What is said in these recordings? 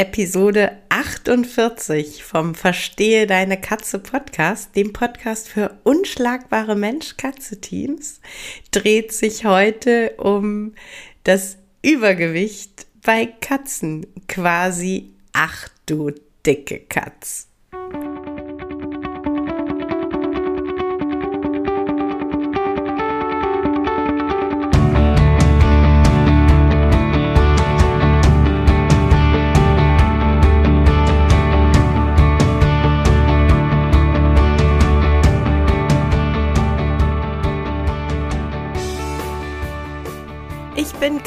Episode 48 vom Verstehe deine Katze Podcast, dem Podcast für unschlagbare Mensch-Katze-Teams, dreht sich heute um das Übergewicht bei Katzen. Quasi, ach du dicke Katz.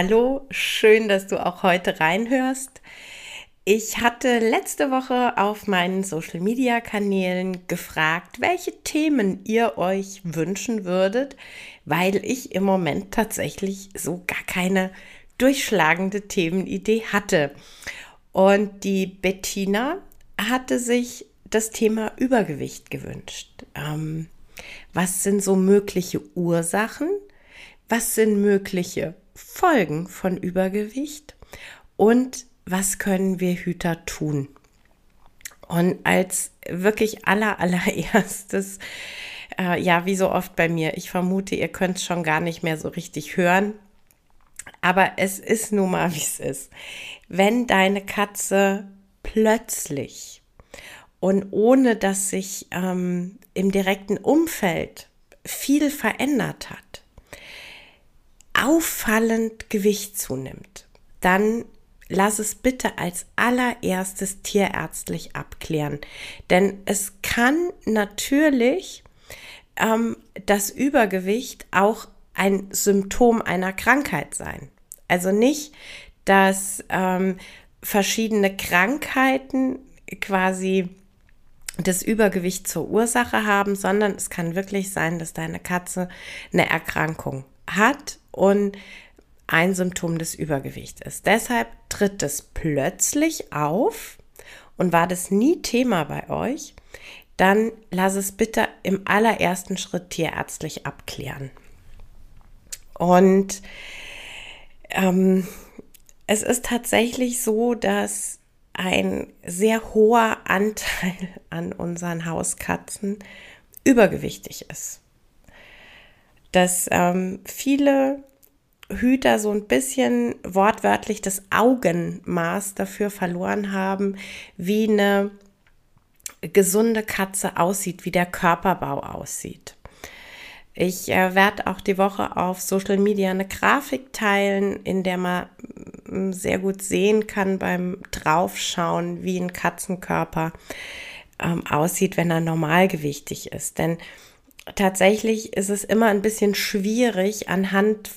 Hallo, schön, dass du auch heute reinhörst. Ich hatte letzte Woche auf meinen Social-Media-Kanälen gefragt, welche Themen ihr euch wünschen würdet, weil ich im Moment tatsächlich so gar keine durchschlagende Themenidee hatte. Und die Bettina hatte sich das Thema Übergewicht gewünscht. Ähm, was sind so mögliche Ursachen? Was sind mögliche Folgen von Übergewicht und was können wir Hüter tun? Und als wirklich aller, allererstes, äh, ja, wie so oft bei mir, ich vermute, ihr könnt es schon gar nicht mehr so richtig hören, aber es ist nun mal, wie es ist. Wenn deine Katze plötzlich und ohne dass sich ähm, im direkten Umfeld viel verändert hat, auffallend Gewicht zunimmt, dann lass es bitte als allererstes tierärztlich abklären. Denn es kann natürlich ähm, das Übergewicht auch ein Symptom einer Krankheit sein. Also nicht, dass ähm, verschiedene Krankheiten quasi das Übergewicht zur Ursache haben, sondern es kann wirklich sein, dass deine Katze eine Erkrankung hat und ein Symptom des Übergewichts ist. Deshalb tritt es plötzlich auf und war das nie Thema bei euch, dann lass es bitte im allerersten Schritt tierärztlich abklären. Und ähm, es ist tatsächlich so, dass ein sehr hoher Anteil an unseren Hauskatzen übergewichtig ist. Dass ähm, viele Hüter so ein bisschen wortwörtlich das Augenmaß dafür verloren haben, wie eine gesunde Katze aussieht, wie der Körperbau aussieht. Ich äh, werde auch die Woche auf Social Media eine Grafik teilen, in der man mm, sehr gut sehen kann beim Draufschauen, wie ein Katzenkörper ähm, aussieht, wenn er normalgewichtig ist. Denn tatsächlich ist es immer ein bisschen schwierig anhand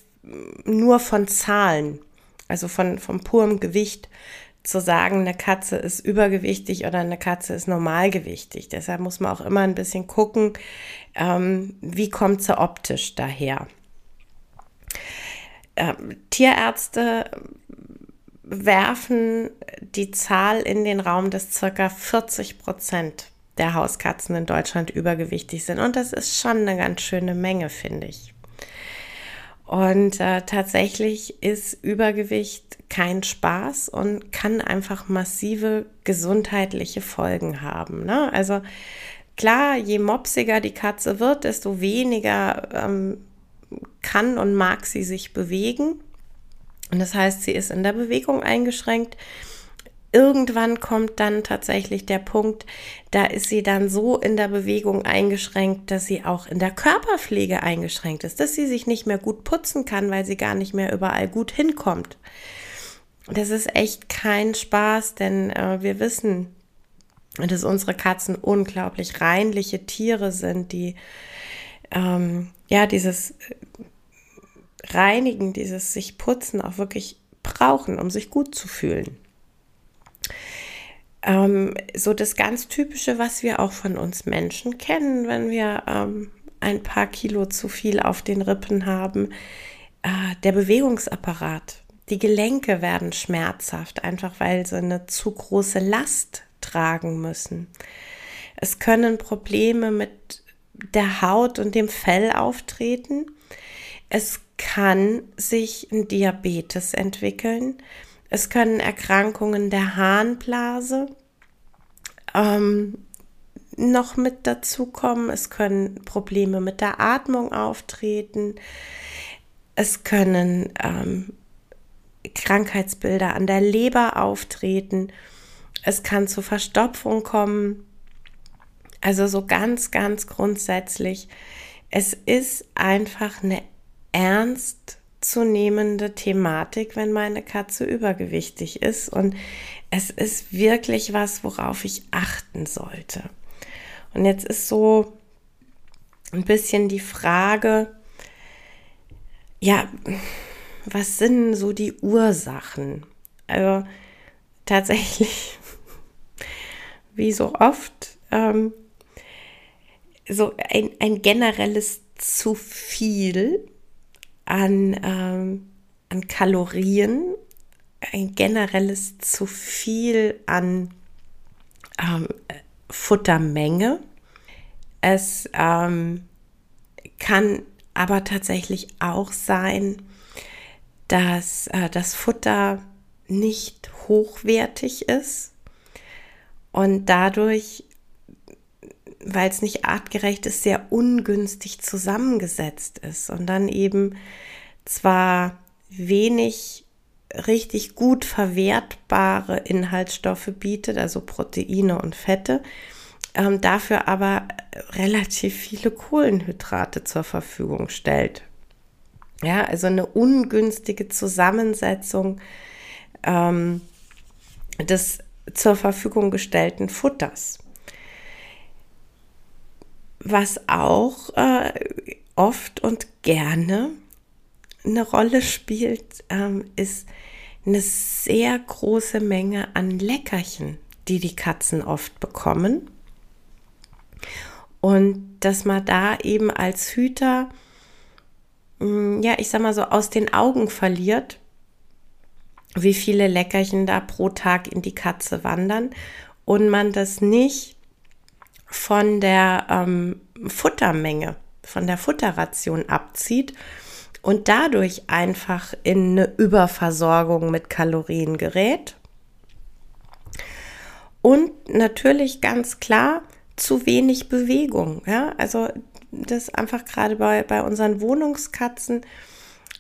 nur von Zahlen, also von, vom purem Gewicht, zu sagen, eine Katze ist übergewichtig oder eine Katze ist normalgewichtig. Deshalb muss man auch immer ein bisschen gucken, ähm, wie kommt sie optisch daher. Ähm, Tierärzte werfen die Zahl in den Raum, dass circa 40 Prozent der Hauskatzen in Deutschland übergewichtig sind. Und das ist schon eine ganz schöne Menge, finde ich. Und äh, tatsächlich ist Übergewicht kein Spaß und kann einfach massive gesundheitliche Folgen haben. Ne? Also klar, je mopsiger die Katze wird, desto weniger ähm, kann und mag sie sich bewegen. Und das heißt, sie ist in der Bewegung eingeschränkt irgendwann kommt dann tatsächlich der Punkt, da ist sie dann so in der Bewegung eingeschränkt, dass sie auch in der Körperpflege eingeschränkt ist, dass sie sich nicht mehr gut putzen kann, weil sie gar nicht mehr überall gut hinkommt. Das ist echt kein Spaß, denn äh, wir wissen, dass unsere Katzen unglaublich reinliche Tiere sind, die ähm, ja dieses Reinigen, dieses sich putzen auch wirklich brauchen, um sich gut zu fühlen. Ähm, so das ganz typische, was wir auch von uns Menschen kennen, wenn wir ähm, ein paar Kilo zu viel auf den Rippen haben, äh, der Bewegungsapparat. Die Gelenke werden schmerzhaft, einfach weil sie eine zu große Last tragen müssen. Es können Probleme mit der Haut und dem Fell auftreten. Es kann sich ein Diabetes entwickeln. Es können Erkrankungen der Harnblase ähm, noch mit dazukommen. Es können Probleme mit der Atmung auftreten. Es können ähm, Krankheitsbilder an der Leber auftreten. Es kann zu Verstopfung kommen. Also so ganz, ganz grundsätzlich. Es ist einfach eine ernst zu nehmende Thematik, wenn meine Katze übergewichtig ist. Und es ist wirklich was, worauf ich achten sollte. Und jetzt ist so ein bisschen die Frage, ja, was sind so die Ursachen? Also tatsächlich, wie so oft, ähm, so ein, ein generelles zu viel an, ähm, an Kalorien, ein generelles zu viel an ähm, Futtermenge. Es ähm, kann aber tatsächlich auch sein, dass äh, das Futter nicht hochwertig ist und dadurch weil es nicht artgerecht ist, sehr ungünstig zusammengesetzt ist und dann eben zwar wenig richtig gut verwertbare Inhaltsstoffe bietet, also Proteine und Fette, ähm, dafür aber relativ viele Kohlenhydrate zur Verfügung stellt. Ja, also eine ungünstige Zusammensetzung ähm, des zur Verfügung gestellten Futters. Was auch äh, oft und gerne eine Rolle spielt, ähm, ist eine sehr große Menge an Leckerchen, die die Katzen oft bekommen. Und dass man da eben als Hüter, mm, ja, ich sag mal so, aus den Augen verliert, wie viele Leckerchen da pro Tag in die Katze wandern und man das nicht von der ähm, Futtermenge, von der Futterration abzieht und dadurch einfach in eine Überversorgung mit Kalorien gerät. Und natürlich ganz klar zu wenig Bewegung. Ja? Also das einfach gerade bei, bei unseren Wohnungskatzen,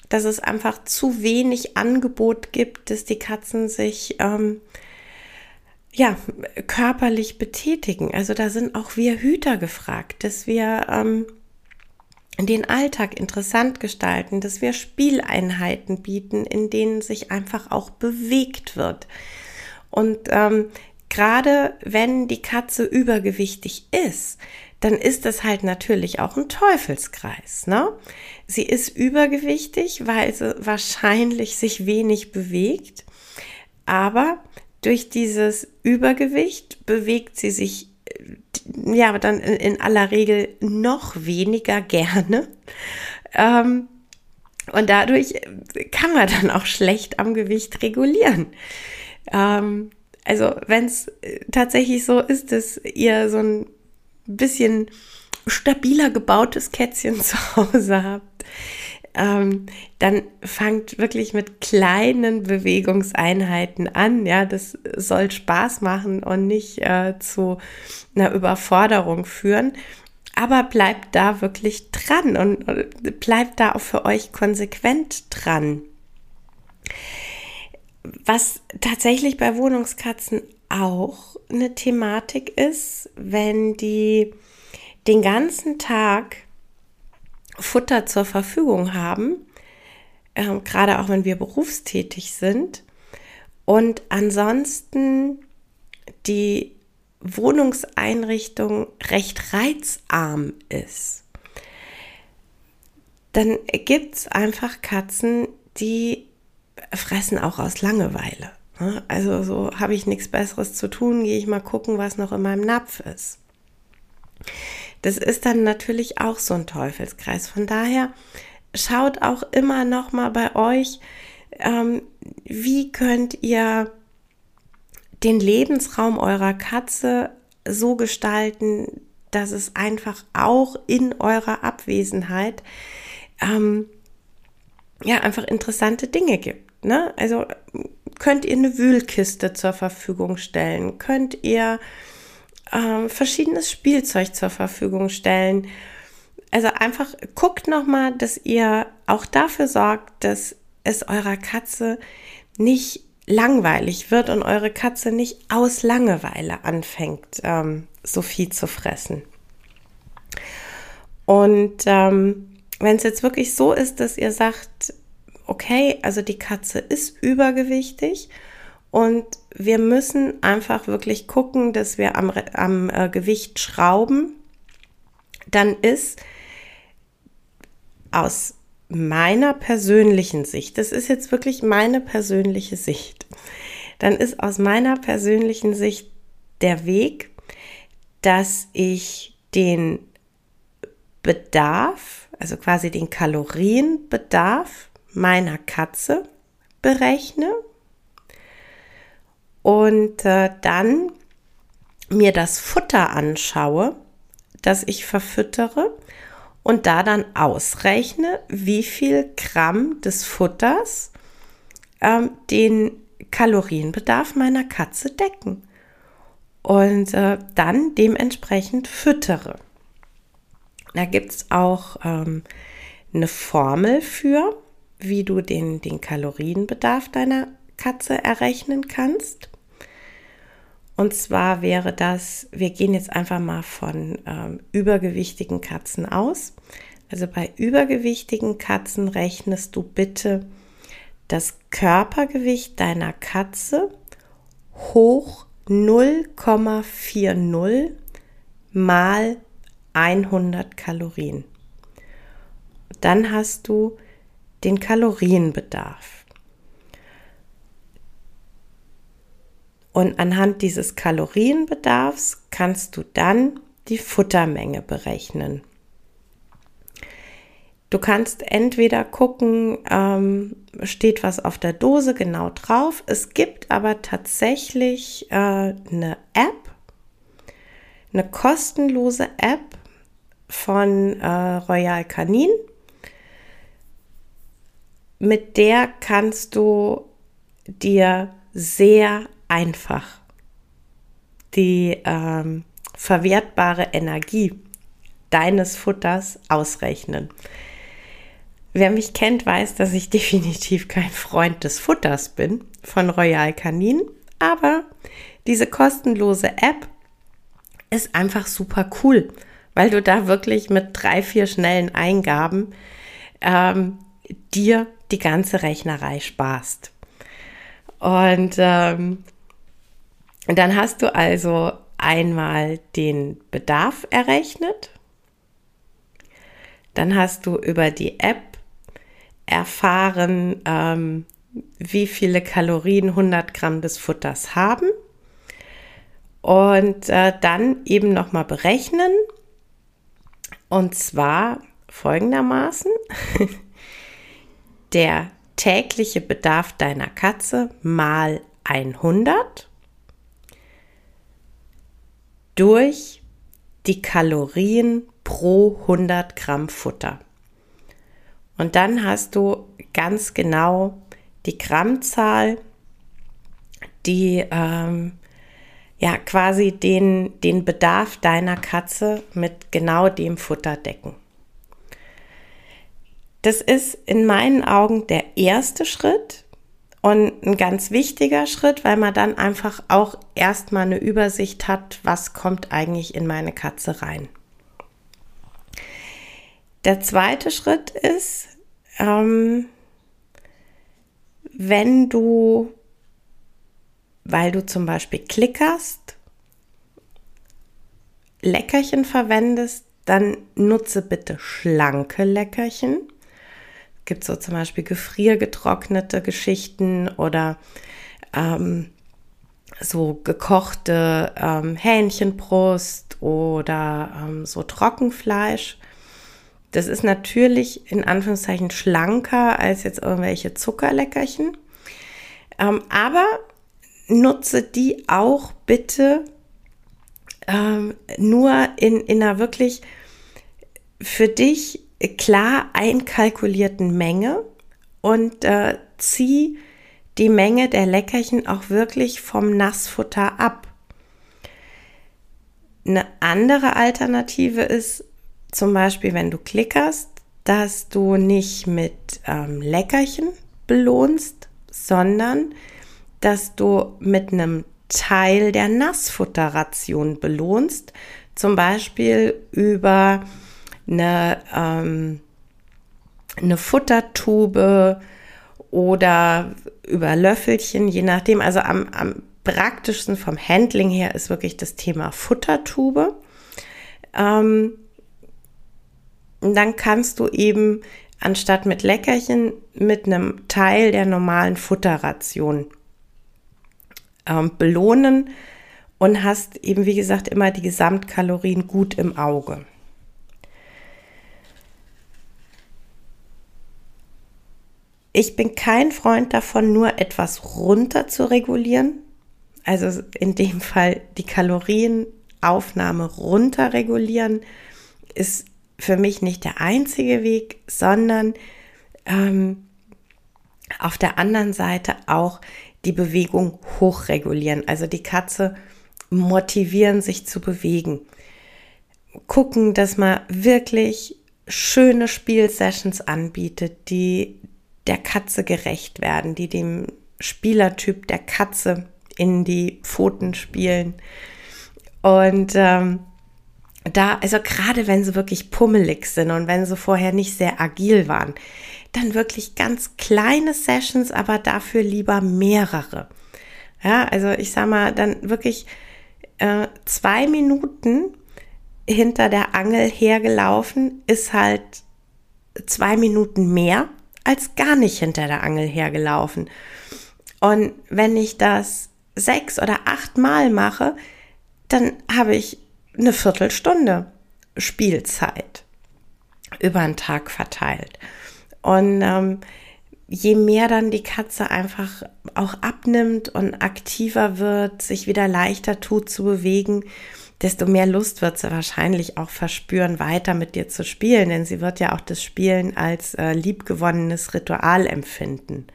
dass es einfach zu wenig Angebot gibt, dass die Katzen sich ähm, ja, körperlich betätigen. Also da sind auch wir Hüter gefragt, dass wir ähm, den Alltag interessant gestalten, dass wir Spieleinheiten bieten, in denen sich einfach auch bewegt wird. Und ähm, gerade wenn die Katze übergewichtig ist, dann ist das halt natürlich auch ein Teufelskreis. Ne? Sie ist übergewichtig, weil sie wahrscheinlich sich wenig bewegt, aber durch dieses Übergewicht bewegt sie sich äh, ja dann in, in aller Regel noch weniger gerne. Ähm, und dadurch kann man dann auch schlecht am Gewicht regulieren. Ähm, also wenn es äh, tatsächlich so ist, dass ihr so ein bisschen stabiler gebautes Kätzchen zu Hause habt, ähm, dann fangt wirklich mit kleinen Bewegungseinheiten an. Ja, das soll Spaß machen und nicht äh, zu einer Überforderung führen. Aber bleibt da wirklich dran und, und bleibt da auch für euch konsequent dran. Was tatsächlich bei Wohnungskatzen auch eine Thematik ist, wenn die den ganzen Tag Futter zur Verfügung haben, äh, gerade auch wenn wir berufstätig sind. Und ansonsten die Wohnungseinrichtung recht reizarm ist. dann gibt es einfach Katzen, die fressen auch aus Langeweile. Ne? Also so habe ich nichts Besseres zu tun, gehe ich mal gucken, was noch in meinem Napf ist. Das ist dann natürlich auch so ein Teufelskreis. Von daher schaut auch immer noch mal bei euch, ähm, wie könnt ihr den Lebensraum eurer Katze so gestalten, dass es einfach auch in eurer Abwesenheit ähm, ja einfach interessante Dinge gibt. Ne? Also könnt ihr eine Wühlkiste zur Verfügung stellen, könnt ihr ähm, verschiedenes Spielzeug zur Verfügung stellen. Also einfach guckt nochmal, dass ihr auch dafür sorgt, dass es eurer Katze nicht langweilig wird und eure Katze nicht aus Langeweile anfängt, ähm, so viel zu fressen. Und ähm, wenn es jetzt wirklich so ist, dass ihr sagt, okay, also die Katze ist übergewichtig und wir müssen einfach wirklich gucken, dass wir am, am äh, Gewicht schrauben, dann ist aus meiner persönlichen Sicht, das ist jetzt wirklich meine persönliche Sicht, dann ist aus meiner persönlichen Sicht der Weg, dass ich den Bedarf, also quasi den Kalorienbedarf meiner Katze berechne und äh, dann mir das Futter anschaue, das ich verfüttere und da dann ausrechne, wie viel Gramm des Futters ähm, den Kalorienbedarf meiner Katze decken und äh, dann dementsprechend füttere. Da gibt es auch ähm, eine Formel für, wie du den, den Kalorienbedarf deiner Katze errechnen kannst. Und zwar wäre das, wir gehen jetzt einfach mal von ähm, übergewichtigen Katzen aus. Also bei übergewichtigen Katzen rechnest du bitte das Körpergewicht deiner Katze hoch 0,40 mal 100 Kalorien. Dann hast du den Kalorienbedarf. Und anhand dieses Kalorienbedarfs kannst du dann die Futtermenge berechnen. Du kannst entweder gucken, ähm, steht was auf der Dose genau drauf. Es gibt aber tatsächlich äh, eine App, eine kostenlose App von äh, Royal Canin. Mit der kannst du dir sehr einfach die ähm, verwertbare Energie deines Futters ausrechnen. Wer mich kennt, weiß, dass ich definitiv kein Freund des Futters bin von Royal Canin, aber diese kostenlose App ist einfach super cool, weil du da wirklich mit drei, vier schnellen Eingaben ähm, dir die ganze Rechnerei sparst. Und ähm, dann hast du also einmal den Bedarf errechnet. Dann hast du über die App erfahren, ähm, wie viele Kalorien 100 Gramm des Futters haben. Und äh, dann eben nochmal berechnen. Und zwar folgendermaßen. Der tägliche Bedarf deiner Katze mal 100 durch die Kalorien pro 100 Gramm Futter. Und dann hast du ganz genau die Grammzahl, die ähm, ja quasi den, den Bedarf deiner Katze mit genau dem Futter decken. Das ist in meinen Augen der erste Schritt, und ein ganz wichtiger Schritt, weil man dann einfach auch erstmal eine Übersicht hat, was kommt eigentlich in meine Katze rein. Der zweite Schritt ist, ähm, wenn du, weil du zum Beispiel klickerst, Leckerchen verwendest, dann nutze bitte schlanke Leckerchen. Gibt so zum Beispiel gefriergetrocknete Geschichten oder ähm, so gekochte ähm, Hähnchenbrust oder ähm, so Trockenfleisch. Das ist natürlich in Anführungszeichen schlanker als jetzt irgendwelche Zuckerleckerchen. Ähm, aber nutze die auch bitte ähm, nur in, in einer wirklich für dich klar einkalkulierten Menge und äh, zieh die Menge der Leckerchen auch wirklich vom Nassfutter ab. Eine andere Alternative ist zum Beispiel, wenn du klickerst, dass du nicht mit ähm, Leckerchen belohnst, sondern dass du mit einem Teil der Nassfutterration belohnst, zum Beispiel über eine, ähm, eine Futtertube oder über Löffelchen, je nachdem. Also am, am praktischsten vom Handling her ist wirklich das Thema Futtertube. Ähm, dann kannst du eben anstatt mit Leckerchen mit einem Teil der normalen Futterration ähm, belohnen und hast eben, wie gesagt, immer die Gesamtkalorien gut im Auge. Ich bin kein Freund davon, nur etwas runter zu regulieren. Also in dem Fall die Kalorienaufnahme runter regulieren ist für mich nicht der einzige Weg, sondern ähm, auf der anderen Seite auch die Bewegung hochregulieren. Also die Katze motivieren, sich zu bewegen. Gucken, dass man wirklich schöne Spielsessions anbietet, die der Katze gerecht werden, die dem Spielertyp der Katze in die Pfoten spielen. Und ähm, da, also gerade wenn sie wirklich pummelig sind und wenn sie vorher nicht sehr agil waren, dann wirklich ganz kleine Sessions, aber dafür lieber mehrere. Ja, also ich sag mal, dann wirklich äh, zwei Minuten hinter der Angel hergelaufen, ist halt zwei Minuten mehr als gar nicht hinter der Angel hergelaufen. Und wenn ich das sechs oder acht Mal mache, dann habe ich eine Viertelstunde Spielzeit über den Tag verteilt. Und ähm, je mehr dann die Katze einfach auch abnimmt und aktiver wird, sich wieder leichter tut zu bewegen, desto mehr Lust wird sie wahrscheinlich auch verspüren, weiter mit dir zu spielen, denn sie wird ja auch das Spielen als äh, liebgewonnenes Ritual empfinden.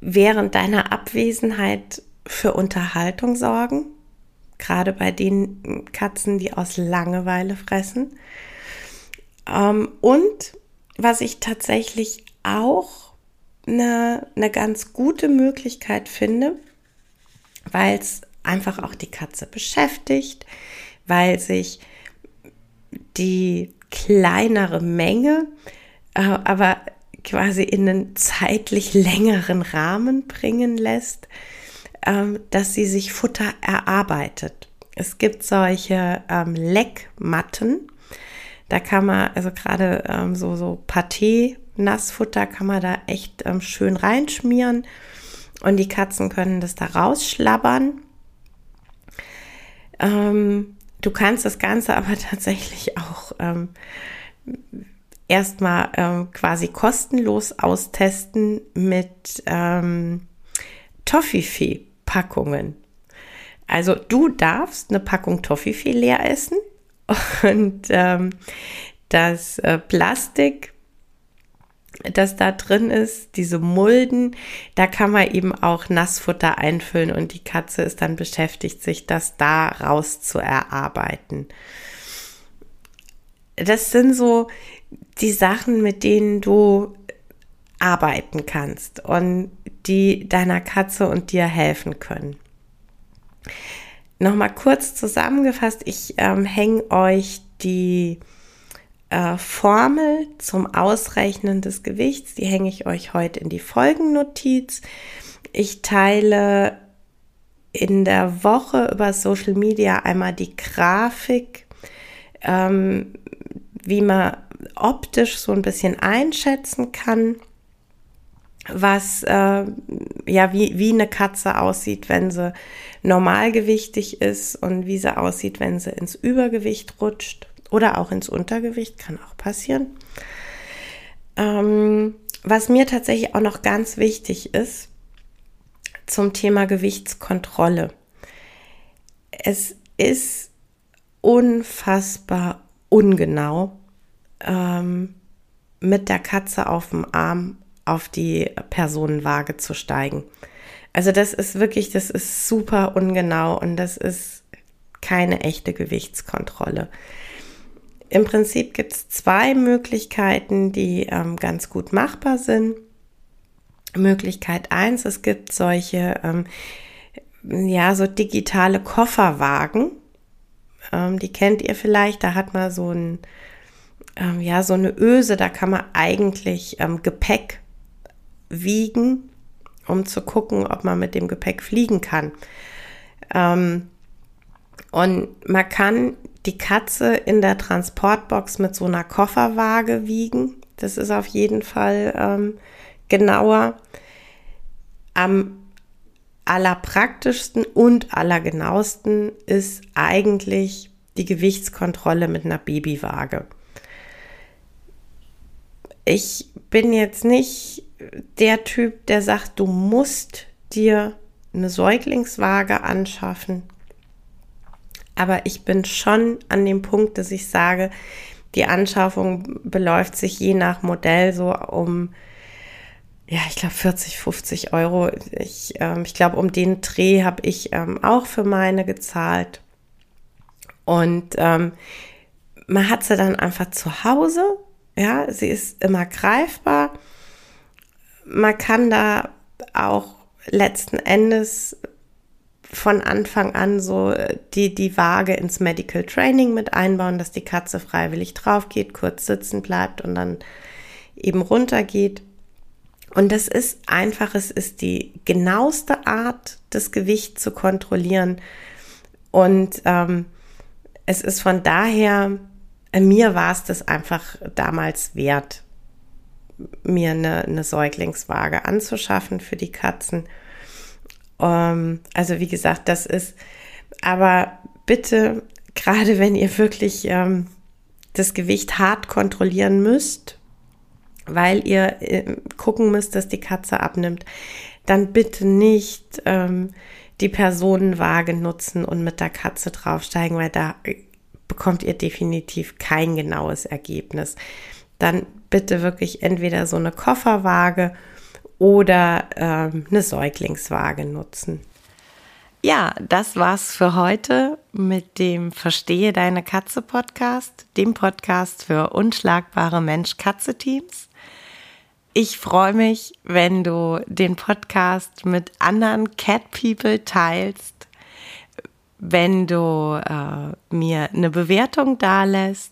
Während deiner Abwesenheit für Unterhaltung sorgen, gerade bei den Katzen, die aus Langeweile fressen. Ähm, und was ich tatsächlich auch eine, eine ganz gute Möglichkeit finde, weil es einfach auch die Katze beschäftigt, weil sich die kleinere Menge, äh, aber quasi in einen zeitlich längeren Rahmen bringen lässt, äh, dass sie sich Futter erarbeitet. Es gibt solche ähm, Leckmatten, da kann man, also gerade ähm, so, so Pâté, Nassfutter kann man da echt ähm, schön reinschmieren und die Katzen können das da rausschlabbern. Ähm, du kannst das Ganze aber tatsächlich auch ähm, erstmal ähm, quasi kostenlos austesten mit ähm, Toffifee-Packungen. Also du darfst eine Packung Toffifee leer essen und ähm, das äh, Plastik, das da drin ist, diese Mulden, da kann man eben auch Nassfutter einfüllen und die Katze ist dann beschäftigt, sich das da raus zu erarbeiten. Das sind so die Sachen, mit denen du arbeiten kannst und die deiner Katze und dir helfen können. Nochmal kurz zusammengefasst, ich ähm, hänge euch die äh, Formel zum Ausrechnen des Gewichts, die hänge ich euch heute in die Folgennotiz. Ich teile in der Woche über Social Media einmal die Grafik, ähm, wie man optisch so ein bisschen einschätzen kann, was äh, ja wie, wie eine Katze aussieht, wenn sie normalgewichtig ist und wie sie aussieht, wenn sie ins Übergewicht rutscht oder auch ins Untergewicht, kann auch passieren. Ähm, was mir tatsächlich auch noch ganz wichtig ist zum Thema Gewichtskontrolle. Es ist unfassbar ungenau, ähm, mit der Katze auf dem Arm auf die Personenwaage zu steigen. Also das ist wirklich, das ist super ungenau und das ist keine echte Gewichtskontrolle. Im Prinzip gibt es zwei Möglichkeiten, die ähm, ganz gut machbar sind. Möglichkeit eins: es gibt solche, ähm, ja, so digitale Kofferwagen. Ähm, die kennt ihr vielleicht, da hat man so ein, ähm, ja, so eine Öse, da kann man eigentlich ähm, Gepäck wiegen, um zu gucken, ob man mit dem Gepäck fliegen kann. Ähm, und man kann die Katze in der Transportbox mit so einer Kofferwaage wiegen. Das ist auf jeden Fall ähm, genauer. Am allerpraktischsten und allergenauesten ist eigentlich die Gewichtskontrolle mit einer Babywaage. Ich bin jetzt nicht der Typ, der sagt, du musst dir eine Säuglingswaage anschaffen. Aber ich bin schon an dem Punkt, dass ich sage, die Anschaffung beläuft sich je nach Modell so um, ja, ich glaube 40, 50 Euro. Ich, ähm, ich glaube, um den Dreh habe ich ähm, auch für meine gezahlt. Und ähm, man hat sie dann einfach zu Hause. Ja, sie ist immer greifbar. Man kann da auch letzten Endes von Anfang an so äh, die, die Waage ins Medical Training mit einbauen, dass die Katze freiwillig drauf geht, kurz sitzen bleibt und dann eben runter geht. Und das ist einfach, es ist die genaueste Art, das Gewicht zu kontrollieren. Und ähm, es ist von daher, äh, mir war es das einfach damals wert, mir eine, eine Säuglingswaage anzuschaffen für die Katzen. Ähm, also wie gesagt, das ist, aber bitte, gerade wenn ihr wirklich ähm, das Gewicht hart kontrollieren müsst, weil ihr äh, gucken müsst, dass die Katze abnimmt, dann bitte nicht ähm, die Personenwaage nutzen und mit der Katze draufsteigen, weil da äh, bekommt ihr definitiv kein genaues Ergebnis. Dann bitte wirklich entweder so eine Kofferwaage oder ähm, eine Säuglingswaage nutzen. Ja, das war's für heute mit dem Verstehe deine Katze Podcast, dem Podcast für unschlagbare Mensch-Katze-Teams. Ich freue mich, wenn du den Podcast mit anderen Cat People teilst, wenn du äh, mir eine Bewertung dalässt